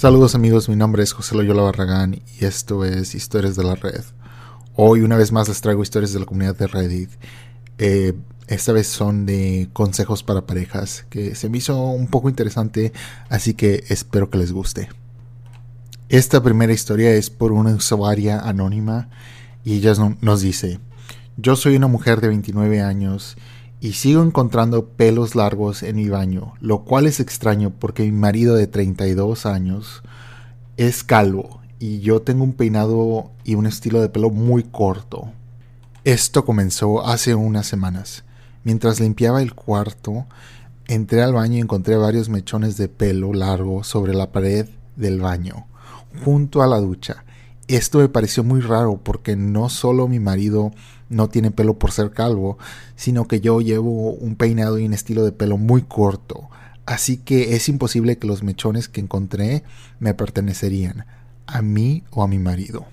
Saludos amigos, mi nombre es José Loyola Barragán y esto es Historias de la Red. Hoy una vez más les traigo historias de la comunidad de Reddit. Eh, esta vez son de consejos para parejas, que se me hizo un poco interesante, así que espero que les guste. Esta primera historia es por una usuaria anónima y ella nos dice, yo soy una mujer de 29 años y sigo encontrando pelos largos en mi baño, lo cual es extraño porque mi marido de 32 años es calvo y yo tengo un peinado y un estilo de pelo muy corto. Esto comenzó hace unas semanas. Mientras limpiaba el cuarto, entré al baño y encontré varios mechones de pelo largo sobre la pared del baño, junto a la ducha. Esto me pareció muy raro porque no solo mi marido no tiene pelo por ser calvo, sino que yo llevo un peinado y un estilo de pelo muy corto, así que es imposible que los mechones que encontré me pertenecerían a mí o a mi marido.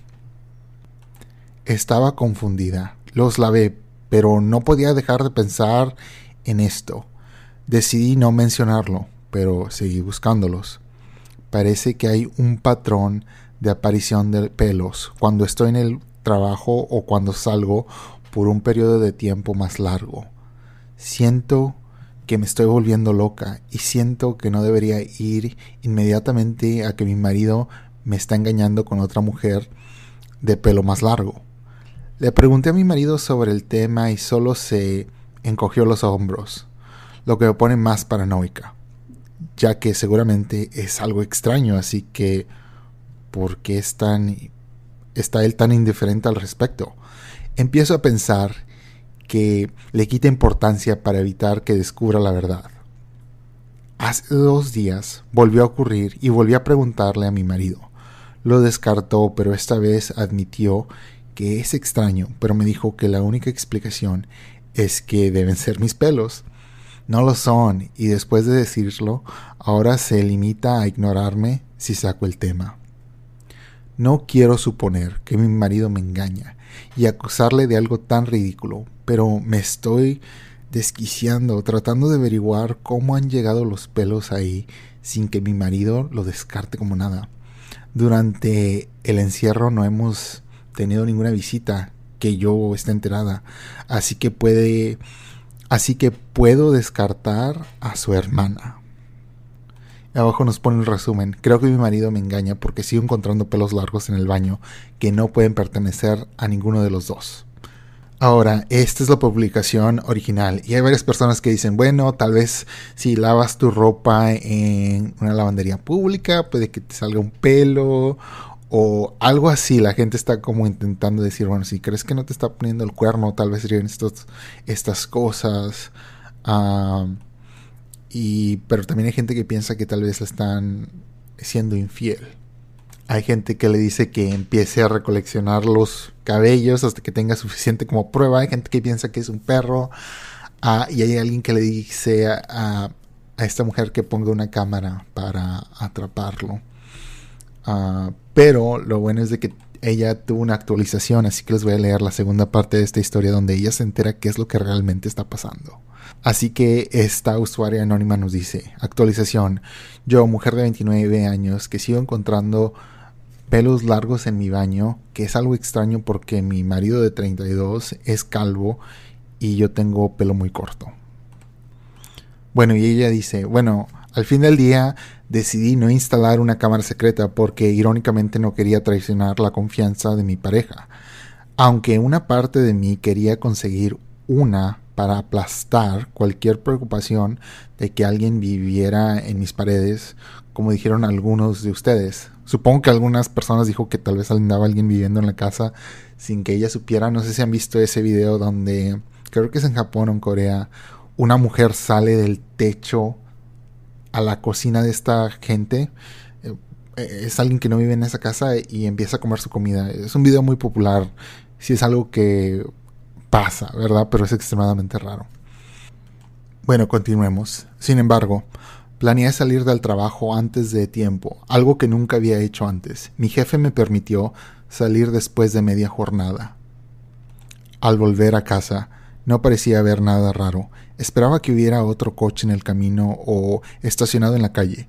Estaba confundida, los lavé, pero no podía dejar de pensar en esto. Decidí no mencionarlo, pero seguí buscándolos. Parece que hay un patrón de aparición de pelos cuando estoy en el trabajo o cuando salgo por un periodo de tiempo más largo. Siento que me estoy volviendo loca y siento que no debería ir inmediatamente a que mi marido me está engañando con otra mujer de pelo más largo. Le pregunté a mi marido sobre el tema y solo se encogió los hombros, lo que me pone más paranoica, ya que seguramente es algo extraño, así que ¿por qué es tan está él tan indiferente al respecto? Empiezo a pensar que le quita importancia para evitar que descubra la verdad. Hace dos días volvió a ocurrir y volví a preguntarle a mi marido. Lo descartó, pero esta vez admitió que es extraño, pero me dijo que la única explicación es que deben ser mis pelos. No lo son, y después de decirlo, ahora se limita a ignorarme si saco el tema. No quiero suponer que mi marido me engaña y acusarle de algo tan ridículo, pero me estoy desquiciando, tratando de averiguar cómo han llegado los pelos ahí sin que mi marido lo descarte como nada. Durante el encierro no hemos tenido ninguna visita que yo esté enterada, así que puede así que puedo descartar a su hermana. Abajo nos pone un resumen. Creo que mi marido me engaña porque sigo encontrando pelos largos en el baño que no pueden pertenecer a ninguno de los dos. Ahora, esta es la publicación original y hay varias personas que dicen, bueno, tal vez si lavas tu ropa en una lavandería pública, puede que te salga un pelo o algo así. La gente está como intentando decir, bueno, si crees que no te está poniendo el cuerno, tal vez serían estas cosas. Ah, y, pero también hay gente que piensa que tal vez le están siendo infiel. Hay gente que le dice que empiece a recoleccionar los cabellos hasta que tenga suficiente como prueba. Hay gente que piensa que es un perro. Ah, y hay alguien que le dice a, a, esta mujer que ponga una cámara para atraparlo. Ah, pero lo bueno es de que ella tuvo una actualización, así que les voy a leer la segunda parte de esta historia donde ella se entera qué es lo que realmente está pasando. Así que esta usuaria anónima nos dice, actualización, yo, mujer de 29 años, que sigo encontrando pelos largos en mi baño, que es algo extraño porque mi marido de 32 es calvo y yo tengo pelo muy corto. Bueno, y ella dice, bueno, al fin del día decidí no instalar una cámara secreta porque irónicamente no quería traicionar la confianza de mi pareja. Aunque una parte de mí quería conseguir una para aplastar cualquier preocupación de que alguien viviera en mis paredes, como dijeron algunos de ustedes. Supongo que algunas personas dijo que tal vez andaba alguien viviendo en la casa sin que ella supiera. No sé si han visto ese video donde, creo que es en Japón o en Corea, una mujer sale del techo a la cocina de esta gente. Eh, es alguien que no vive en esa casa y empieza a comer su comida. Es un video muy popular. Si es algo que pasa, ¿verdad? Pero es extremadamente raro. Bueno, continuemos. Sin embargo, planeé salir del trabajo antes de tiempo, algo que nunca había hecho antes. Mi jefe me permitió salir después de media jornada. Al volver a casa, no parecía haber nada raro. Esperaba que hubiera otro coche en el camino o estacionado en la calle.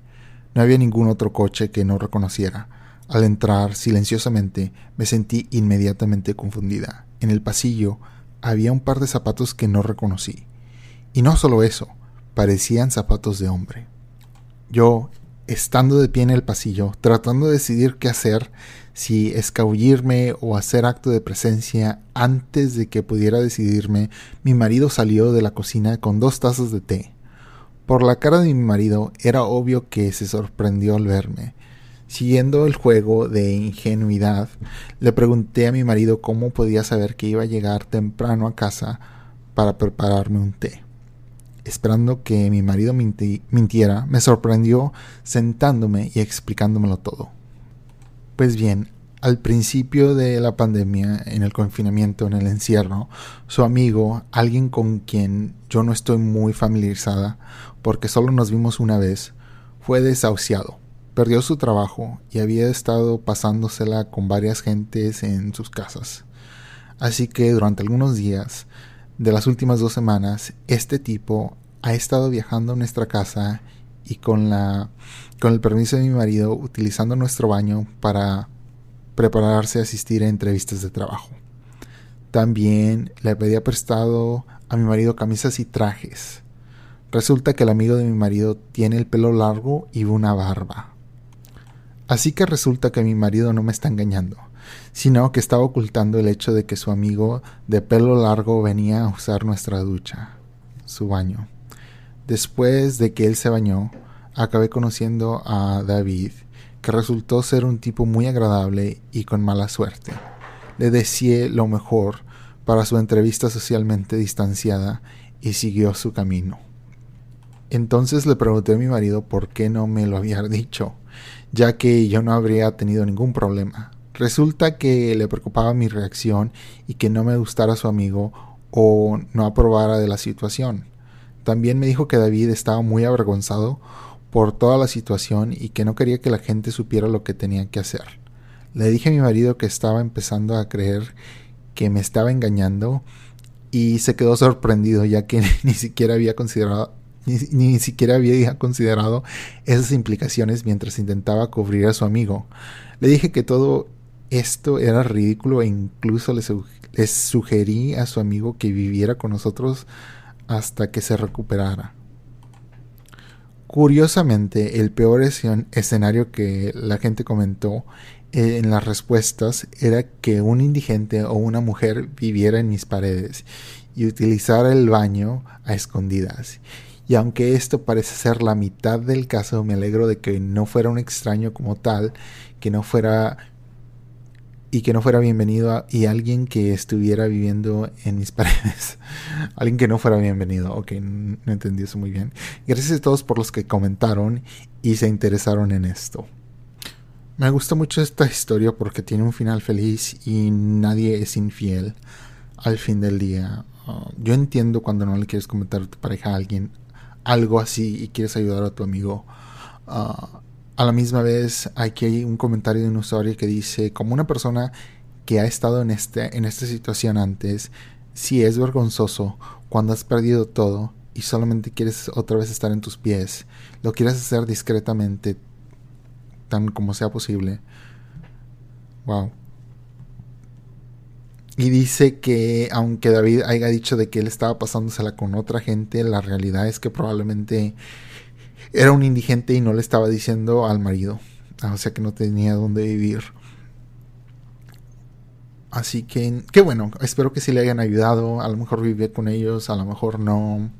No había ningún otro coche que no reconociera. Al entrar silenciosamente me sentí inmediatamente confundida. En el pasillo había un par de zapatos que no reconocí. Y no solo eso, parecían zapatos de hombre. Yo, estando de pie en el pasillo, tratando de decidir qué hacer, si escabullirme o hacer acto de presencia antes de que pudiera decidirme, mi marido salió de la cocina con dos tazas de té. Por la cara de mi marido era obvio que se sorprendió al verme. Siguiendo el juego de ingenuidad, le pregunté a mi marido cómo podía saber que iba a llegar temprano a casa para prepararme un té. Esperando que mi marido mintiera, me sorprendió sentándome y explicándomelo todo. Pues bien, al principio de la pandemia, en el confinamiento, en el encierro, su amigo, alguien con quien yo no estoy muy familiarizada, porque solo nos vimos una vez, fue desahuciado Perdió su trabajo y había estado pasándosela con varias gentes en sus casas. Así que durante algunos días de las últimas dos semanas, este tipo ha estado viajando a nuestra casa y con la con el permiso de mi marido utilizando nuestro baño para prepararse a asistir a entrevistas de trabajo. También le pedía prestado a mi marido camisas y trajes. Resulta que el amigo de mi marido tiene el pelo largo y una barba. Así que resulta que mi marido no me está engañando, sino que estaba ocultando el hecho de que su amigo de pelo largo venía a usar nuestra ducha, su baño. Después de que él se bañó, acabé conociendo a David, que resultó ser un tipo muy agradable y con mala suerte. Le deseé lo mejor para su entrevista socialmente distanciada y siguió su camino. Entonces le pregunté a mi marido por qué no me lo había dicho, ya que yo no habría tenido ningún problema. Resulta que le preocupaba mi reacción y que no me gustara su amigo o no aprobara de la situación. También me dijo que David estaba muy avergonzado por toda la situación y que no quería que la gente supiera lo que tenía que hacer. Le dije a mi marido que estaba empezando a creer que me estaba engañando y se quedó sorprendido ya que ni siquiera había considerado ni, siquiera había considerado esas implicaciones mientras intentaba cubrir a su amigo. Le dije que todo esto era ridículo e incluso le sugerí a su amigo que viviera con nosotros hasta que se recuperara. Curiosamente, el peor escenario que la gente comentó eh, en las respuestas era que un indigente o una mujer viviera en mis paredes y utilizara el baño a escondidas. Y aunque esto parece ser la mitad del caso, me alegro de que no fuera un extraño como tal, que no fuera y que no fuera bienvenido y alguien que estuviera viviendo en mis paredes. alguien que no fuera bienvenido. Ok, no entendí eso muy bien. Gracias a todos por los que comentaron y se interesaron en esto. Me gusta mucho esta historia porque tiene un final feliz y nadie es infiel al fin del día. Uh, yo entiendo cuando no le quieres comentar a tu pareja a alguien algo así y quieres ayudar a tu amigo. Ah, a la misma vez, aquí hay un comentario de un usuario que dice, como una persona que ha estado en, este, en esta situación antes, si es vergonzoso cuando has perdido todo y solamente quieres otra vez estar en tus pies, lo quieres hacer discretamente, tan como sea posible. Wow. Y dice que aunque David haya dicho de que él estaba pasándosela con otra gente, la realidad es que probablemente era un indigente y no le estaba diciendo al marido. O sea que no tenía dónde vivir. Así que, qué bueno, espero que sí le hayan ayudado. A lo mejor vivía con ellos, a lo mejor no.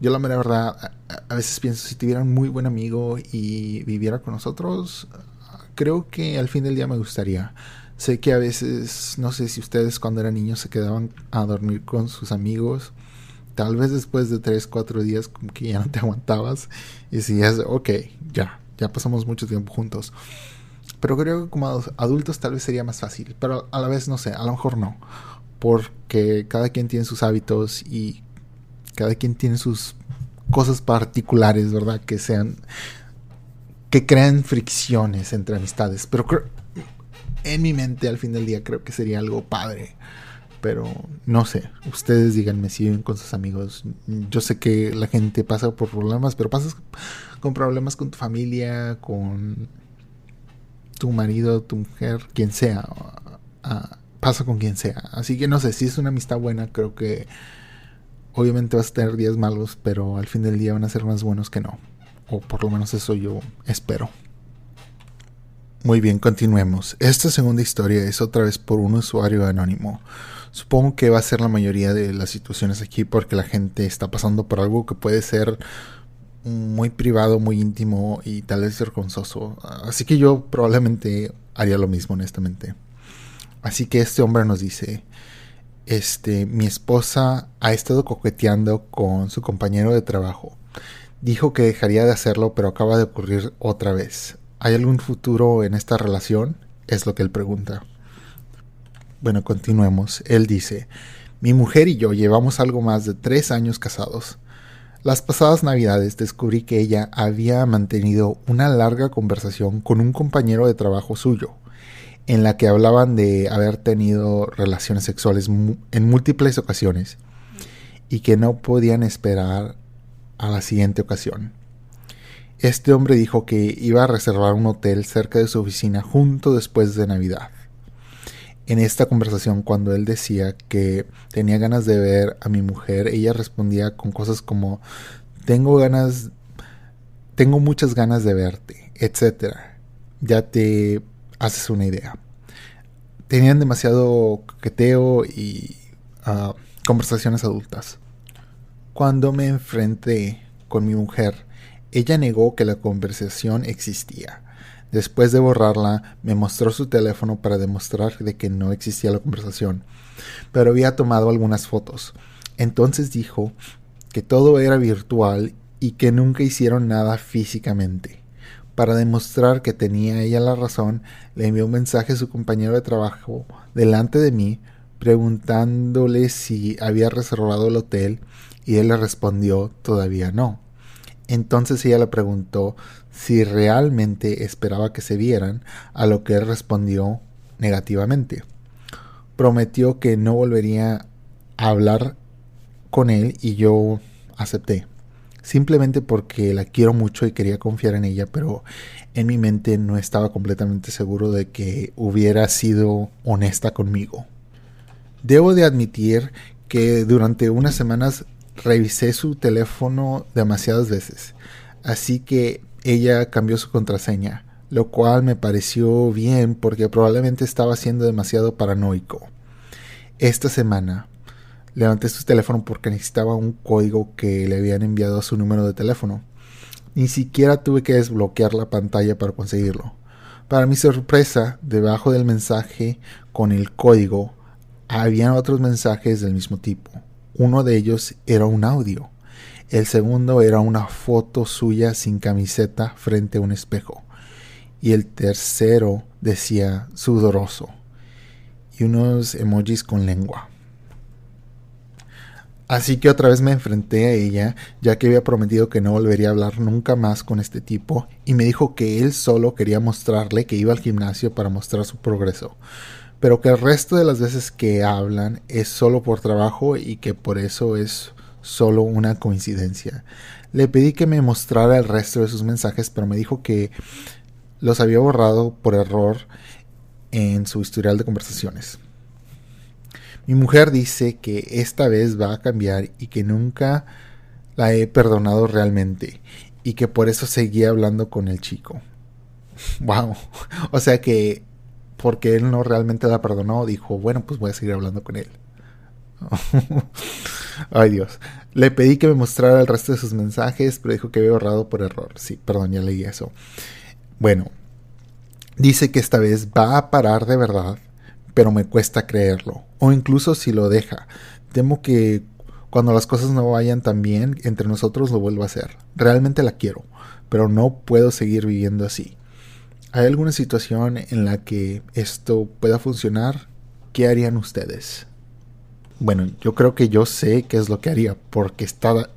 Yo la verdad, a veces pienso, si tuviera un muy buen amigo y viviera con nosotros, creo que al fin del día me gustaría. Sé que a veces, no sé si ustedes cuando eran niños se quedaban a dormir con sus amigos. Tal vez después de 3, 4 días como que ya no te aguantabas y decías, ok, ya, ya pasamos mucho tiempo juntos. Pero creo que como adultos tal vez sería más fácil, pero a la vez no sé, a lo mejor no. Porque cada quien tiene sus hábitos y cada quien tiene sus cosas particulares, ¿verdad? Que sean que crean fricciones entre amistades. Pero creo, en mi mente al fin del día creo que sería algo padre Pero no sé, ustedes díganme si viven con sus amigos. Yo sé que la gente pasa por problemas, pero pasas con problemas con tu familia, con tu marido, tu mujer, quien sea. Pasa con quien sea. Así que no sé, si es una amistad buena, creo que obviamente vas a tener días malos, pero al fin del día van a ser más buenos que no. O por lo menos eso yo espero. Muy bien, continuemos. Esta segunda historia es otra vez por un usuario anónimo. Supongo que va a ser la mayoría de las situaciones aquí porque la gente está pasando por algo que puede ser muy privado, muy íntimo y tal vez vergonzoso. Así que yo probablemente haría lo mismo, honestamente. Así que este hombre nos dice, este, mi esposa ha estado coqueteando con su compañero de trabajo. Dijo que dejaría de hacerlo, pero acaba de ocurrir otra vez. ¿Hay algún futuro en esta relación? Es lo que él pregunta. Bueno, continuemos. Él dice, mi mujer y yo llevamos algo más de tres años casados. Las pasadas navidades descubrí que ella había mantenido una larga conversación con un compañero de trabajo suyo, en la que hablaban de haber tenido relaciones sexuales en múltiples ocasiones y que no podían esperar a la siguiente ocasión. Este hombre dijo que iba a reservar un hotel cerca de su oficina junto después de Navidad en esta conversación cuando él decía que tenía ganas de ver a mi mujer, ella respondía con cosas como tengo ganas, tengo muchas ganas de verte, etcétera. Ya te haces una idea. Tenían demasiado coqueteo y ah, conversaciones adultas. Cuando me enfrenté con mi mujer, ella negó que la conversación existía Después de borrarla, me mostró su teléfono para demostrar de que no existía la conversación, pero había tomado algunas fotos. Entonces dijo que todo era virtual y que nunca hicieron nada físicamente. Para demostrar que tenía ella la razón, le envió un mensaje a su compañero de trabajo delante de mí, preguntándole si había reservado el hotel, y él le respondió todavía no. Entonces ella le preguntó si realmente esperaba que se vieran, a lo que él respondió negativamente. Prometió que no volvería a hablar con él y yo acepté. Simplemente porque la quiero mucho y quería confiar en ella, pero en mi mente no estaba completamente seguro de que hubiera sido honesta conmigo. Debo de admitir que durante unas semanas revisé su teléfono demasiadas veces, así que ella cambió su contraseña, lo cual me pareció bien porque probablemente estaba siendo demasiado paranoico. Esta semana levanté su teléfono porque necesitaba un código que le habían enviado a su número de teléfono. Ni siquiera tuve que desbloquear la pantalla para conseguirlo. Para mi sorpresa, debajo del mensaje con el código, habían otros mensajes del mismo tipo. Uno de ellos era un audio. El segundo era una foto suya sin camiseta frente a un espejo. Y el tercero decía sudoroso. Y unos emojis con lengua. Así que otra vez me enfrenté a ella, ya que había prometido que no volvería a hablar nunca más con este tipo, y me dijo que él solo quería mostrarle que iba al gimnasio para mostrar su progreso, pero que el resto de las veces que hablan es solo por trabajo y que por eso es solo una coincidencia. Le pedí que me mostrara el resto de sus mensajes, pero me dijo que los había borrado por error en su historial de conversaciones. Mi mujer dice que esta vez va a cambiar y que nunca la he perdonado realmente y que por eso seguía hablando con el chico. Wow. O sea que porque él no realmente la perdonó, dijo, bueno, pues voy a seguir hablando con él. Ay Dios. Le pedí que me mostrara el resto de sus mensajes, pero dijo que había borrado por error. Sí, perdón, ya leí eso. Bueno, dice que esta vez va a parar de verdad, pero me cuesta creerlo. O incluso si lo deja. Temo que cuando las cosas no vayan tan bien entre nosotros lo vuelva a hacer. Realmente la quiero, pero no puedo seguir viviendo así. ¿Hay alguna situación en la que esto pueda funcionar? ¿Qué harían ustedes? Bueno, yo creo que yo sé qué es lo que haría, porque está,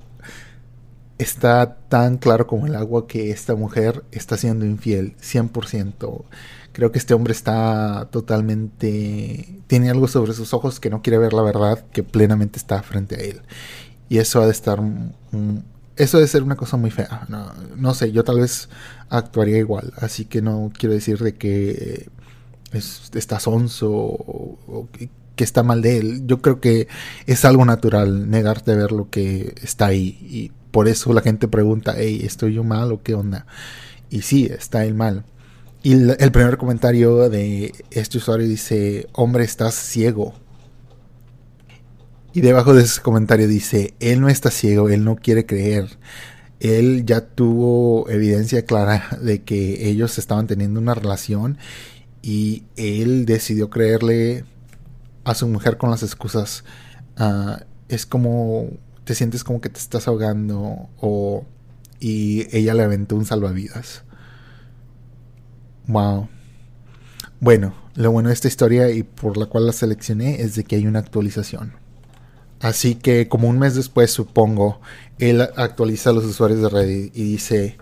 está tan claro como el agua que esta mujer está siendo infiel, 100%. Creo que este hombre está totalmente... Tiene algo sobre sus ojos que no quiere ver la verdad que plenamente está frente a él. Y eso ha de estar... eso debe ser una cosa muy fea. No, sé, yo tal vez actuaría igual. Así que no quiero decir de que es, está o, que está mal de él. Yo creo que es algo natural negarte a ver lo que está ahí. Y por eso la gente pregunta, hey, ¿estoy yo mal o qué onda? Y sí, está él mal. Y el primer comentario de este usuario dice, hombre, estás ciego. Y debajo de ese comentario dice, él no está ciego, él no quiere creer. Él ya tuvo evidencia clara de que ellos estaban teniendo una relación y él decidió creerle a su mujer con las excusas. Ah, es como, te sientes como que te estás ahogando o... Y ella le aventó un salvavidas. Wow. Bueno, lo bueno de esta historia y por la cual la seleccioné es de que hay una actualización. Así que como un mes después, supongo, él actualiza a los usuarios de Reddit y dice,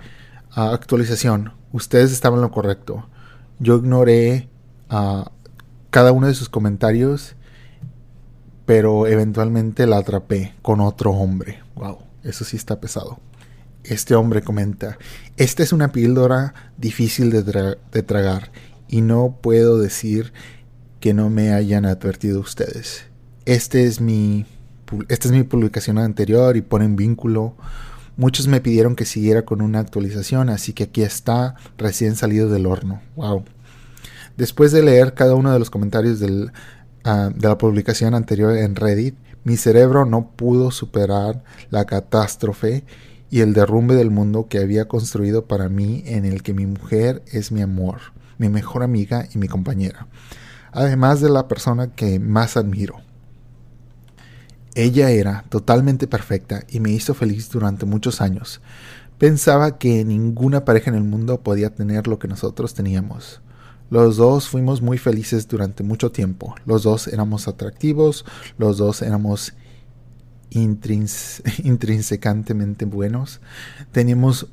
ah, actualización, ustedes estaban en lo correcto. Yo ignoré a cada uno de sus comentarios, pero eventualmente la atrapé con otro hombre. Wow, eso sí está pesado. Este hombre comenta, esta es una píldora difícil de, tragar y no puedo decir que no me hayan advertido ustedes. Este es mi, esta es mi publicación anterior y ponen vínculo. Muchos me pidieron que siguiera con una actualización, así que aquí está, recién salido del horno. Wow. Después de leer cada uno de los comentarios ah, de la publicación anterior en Reddit, mi cerebro no pudo superar la catástrofe y el derrumbe del mundo que había construido para mí en el que mi mujer es mi amor, mi mejor amiga y mi compañera, además de la persona que más admiro. Ella era totalmente perfecta y me hizo feliz durante muchos años. Pensaba que ninguna pareja en el mundo podía tener lo que nosotros teníamos. Los dos fuimos muy felices durante mucho tiempo. Los dos éramos atractivos, los dos éramos intrins intrínsecantemente buenos, tenemos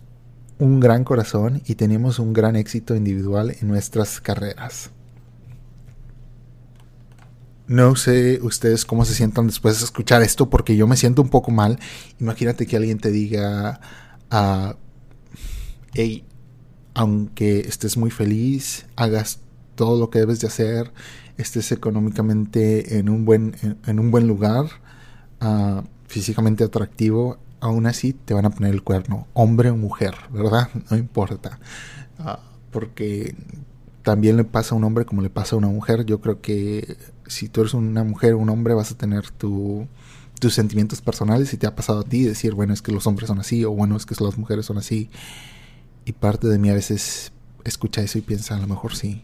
un gran corazón y tenemos un gran éxito individual en nuestras carreras. No sé ustedes cómo se sientan después de escuchar esto, porque yo me siento un poco mal. Imagínate que alguien te diga, uh, hey, aunque estés muy feliz, hagas todo lo que debes de hacer, estés económicamente en un buen, en un buen lugar, físicamente atractivo, aún así te van a poner el cuerno, hombre o mujer, ¿verdad? No importa. Ah, porque también le pasa a un hombre como le pasa a una mujer. Yo creo que si tú eres una mujer o un hombre vas a tener tus sentimientos personales y te ha pasado a ti decir, bueno, es que los hombres son así o bueno, es que las mujeres son así. Y parte de mí a veces escucha eso y piensa, a lo mejor sí.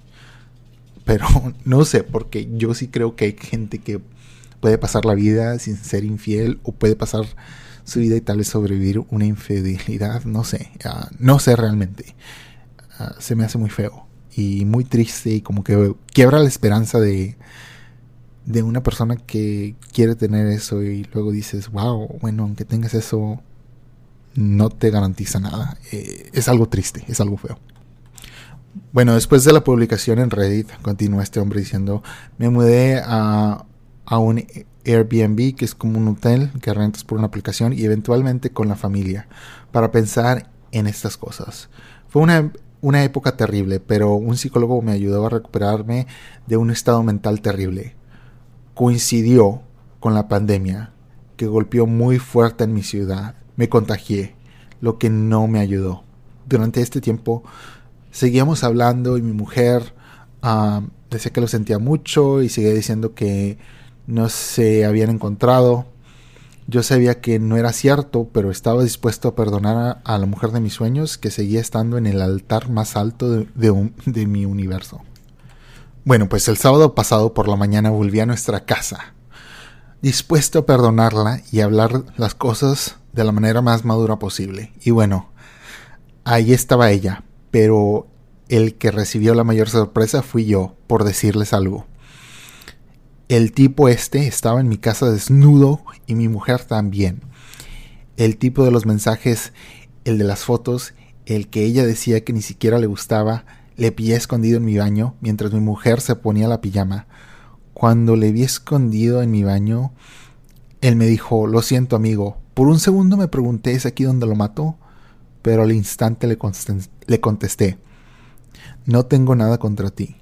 Pero no sé, porque yo sí creo que hay gente que puede pasar la vida sin ser infiel o puede pasar su vida y tal vez sobrevivir una infidelidad, no sé, ah, no sé realmente. Ah, se me hace muy feo y muy triste y como que quiebra la esperanza de, de una persona que quiere tener eso y luego dices, wow, bueno, aunque tengas eso, no te garantiza nada. Eh, es algo triste, es algo feo. Bueno, después de la publicación en Reddit, continúa este hombre diciendo, me mudé a a un Airbnb, que es como un hotel que rentas por una aplicación, y eventualmente con la familia, para pensar en estas cosas. Fue una, una época terrible, pero un psicólogo me ayudó a recuperarme de un estado mental terrible. Coincidió con la pandemia, que golpeó muy fuerte en mi ciudad. Me contagié, lo que no me ayudó. Durante este tiempo seguíamos hablando y mi mujer ah, decía que lo sentía mucho y seguía diciendo que no se habían encontrado. Yo sabía que no era cierto, pero estaba dispuesto a perdonar a, la mujer de mis sueños que seguía estando en el altar más alto de, de mi universo. Bueno, pues el sábado pasado por la mañana volví a nuestra casa, dispuesto a perdonarla y hablar las cosas de la manera más madura posible. Y bueno, ahí estaba ella, pero el que recibió la mayor sorpresa fui yo por decirles algo. El tipo este estaba en mi casa desnudo y mi mujer también. El tipo de los mensajes, el de las fotos, el que ella decía que ni siquiera le gustaba, le pillé escondido en mi baño mientras mi mujer se ponía la pijama. Cuando le vi escondido en mi baño, él me dijo, lo siento amigo. Por un segundo me pregunté, ¿es aquí donde lo mató? Pero al instante le, le contesté, no tengo nada contra ti,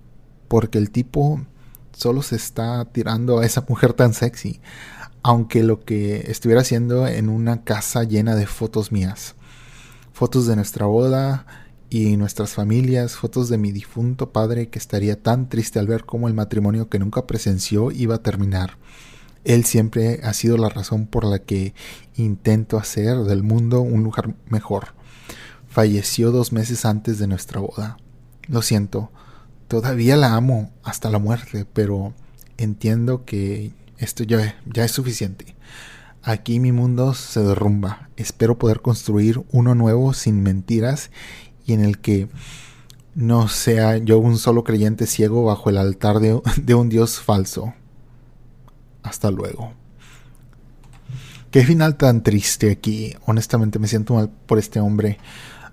porque el tipo solo se está tirando a esa mujer tan sexy, aunque lo que estuviera haciendo en una casa llena de fotos mías. Fotos de nuestra boda y nuestras familias, fotos de mi difunto padre que estaría tan triste al ver cómo el matrimonio que nunca presenció iba a terminar. Él siempre ha sido la razón por la que intento hacer del mundo un lugar mejor. Falleció dos meses antes de nuestra boda. Lo siento, todavía la amo hasta la muerte, pero entiendo que esto ya, ya es suficiente. Aquí mi mundo se derrumba. Espero poder construir uno nuevo sin mentiras en el que no sea yo un solo creyente ciego bajo el altar de, un Dios falso. Hasta luego. Qué final tan triste aquí. Honestamente me siento mal por este hombre.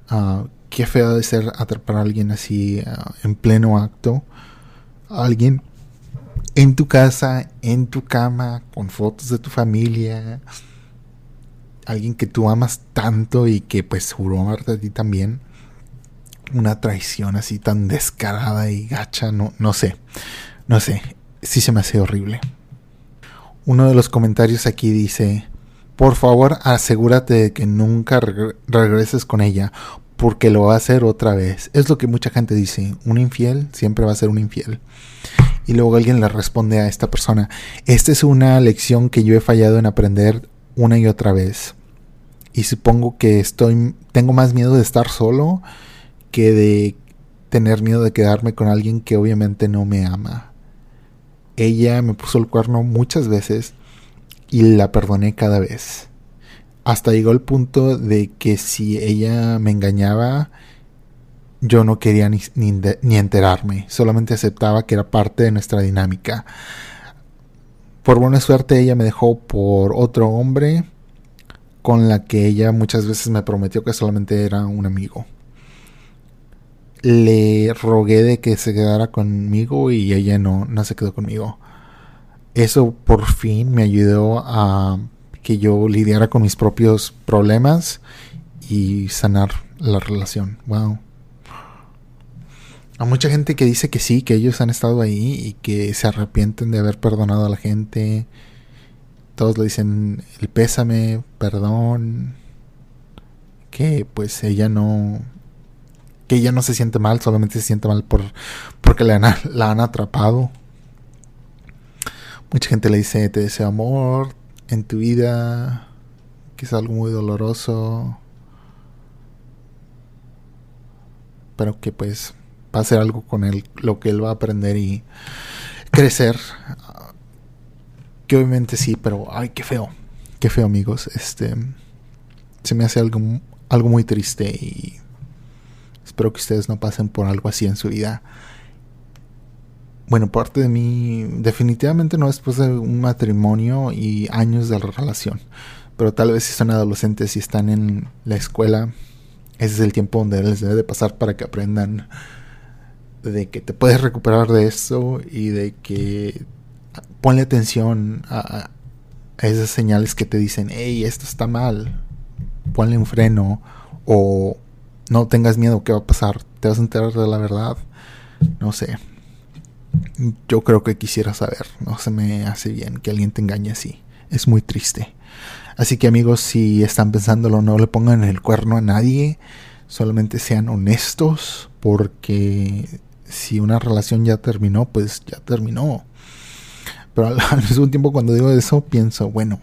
Uh, qué feo de ser atrapar a alguien así uh, en pleno acto. alguien en tu casa, en tu cama, con fotos de tu familia. Alguien que tú amas tanto y que pues juró amarte a ti también. Una traición así tan descarada y gacha, no, no sé. No sé. Sí se me hace horrible. Uno de los comentarios aquí dice, por favor asegúrate de que nunca regreses con ella porque lo va a hacer otra vez. Es lo que mucha gente dice, un infiel siempre va a ser un infiel. Y luego alguien le responde a esta persona, esta es una lección que yo he fallado en aprender una y otra vez. Y supongo que estoy tengo más miedo de estar solo que de tener miedo de quedarme con alguien que obviamente no me ama. Ella me puso el cuerno muchas veces y la perdoné cada vez hasta llegó el punto de que si ella me engañaba, yo no quería ni, ni, enterarme, solamente aceptaba que era parte de nuestra dinámica. Por buena suerte ella me dejó por otro hombre con la que ella muchas veces me prometió que solamente era un amigo. Le rogué de que se quedara conmigo y ella no, no se quedó conmigo. Eso por fin me ayudó a que yo lidiara con mis propios problemas y sanar la relación. Wow. Hay mucha gente que dice que sí, que ellos han estado ahí y que se arrepienten de haber perdonado a la gente. Todos le dicen el pésame, perdón. Que pues ella no. Que ella no se siente mal, solamente se siente mal por, porque la han, la han atrapado. Mucha gente le dice te deseo amor, en tu vida, que es algo muy doloroso, pero que pues va a ser algo con él, lo que él va a aprender y crecer. Que obviamente sí, pero ay, qué feo, qué feo amigos. Este se me hace algo, algo muy triste y espero que ustedes no pasen por algo así en su vida bueno, parte de mí definitivamente no después de un matrimonio y años de relación. Pero tal vez si son adolescentes y están en la escuela, ese es el tiempo donde les debe de pasar para que aprendan de que te puedes recuperar de eso y de que ponle atención a, a esas señales que te dicen, hey, esto está mal, ponle un freno o no tengas miedo, ¿qué va a pasar? ¿Te vas a enterar de la verdad? No sé yo creo que quisiera saber. No se me hace bien que alguien te engañe así. Es muy triste. Así que amigos, si están pensándolo, no le pongan el cuerno a nadie. Solamente sean honestos. Porque si una relación ya terminó, pues ya terminó. Pero al mismo tiempo cuando digo eso, pienso, bueno.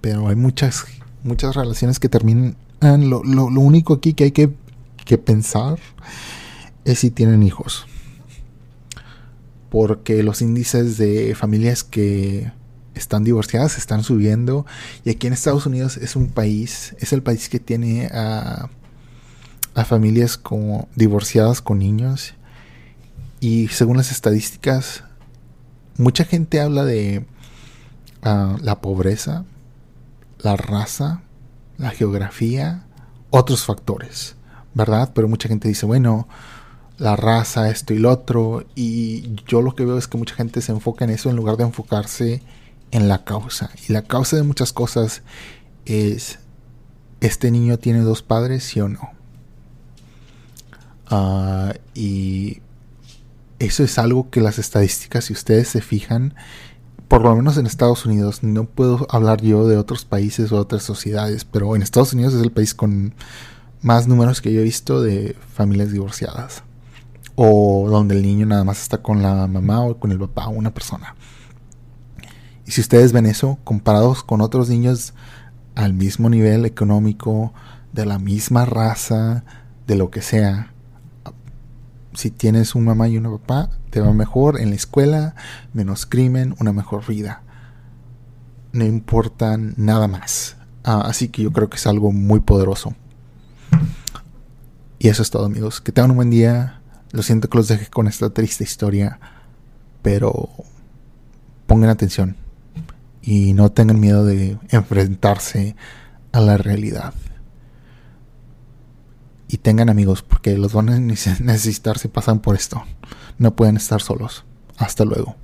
Pero hay muchas, muchas relaciones que terminan. Lo, lo, único aquí que hay que, que pensar es si tienen hijos. Porque los índices de familias que están divorciadas están subiendo. Y aquí en Estados Unidos es un país, es el país que tiene a, a familias como divorciadas con niños. Y según las estadísticas mucha gente habla de uh, la pobreza, la raza la geografía, otros factores, ¿verdad? Pero mucha gente dice, bueno, la raza, esto y lo otro, y yo lo que veo es que mucha gente se enfoca en eso en lugar de enfocarse en la causa. Y la causa de muchas cosas es, ¿este niño tiene dos padres, sí o no? Ah, y eso es algo que las estadísticas, si ustedes se fijan, por lo menos en Estados Unidos, no puedo hablar yo de otros países o otras sociedades, pero en Estados Unidos es el país con más números que yo he visto de familias divorciadas. O donde el niño nada más está con la mamá o con el papá, una persona. Y si ustedes ven eso, comparados con otros niños al mismo nivel económico, de la misma raza, de lo que sea, si tienes un mamá y un papá, te va mejor en la escuela, menos crimen, una mejor vida. No importan nada más. Ah, así que yo creo que es algo muy poderoso. Y eso es todo amigos. Que tengan un buen día. Lo siento que los deje con esta triste historia. Pero pongan atención. Y no tengan miedo de enfrentarse a la realidad y tengan amigos porque los van a necesitar si pasan por esto. No pueden estar solos. Hasta luego.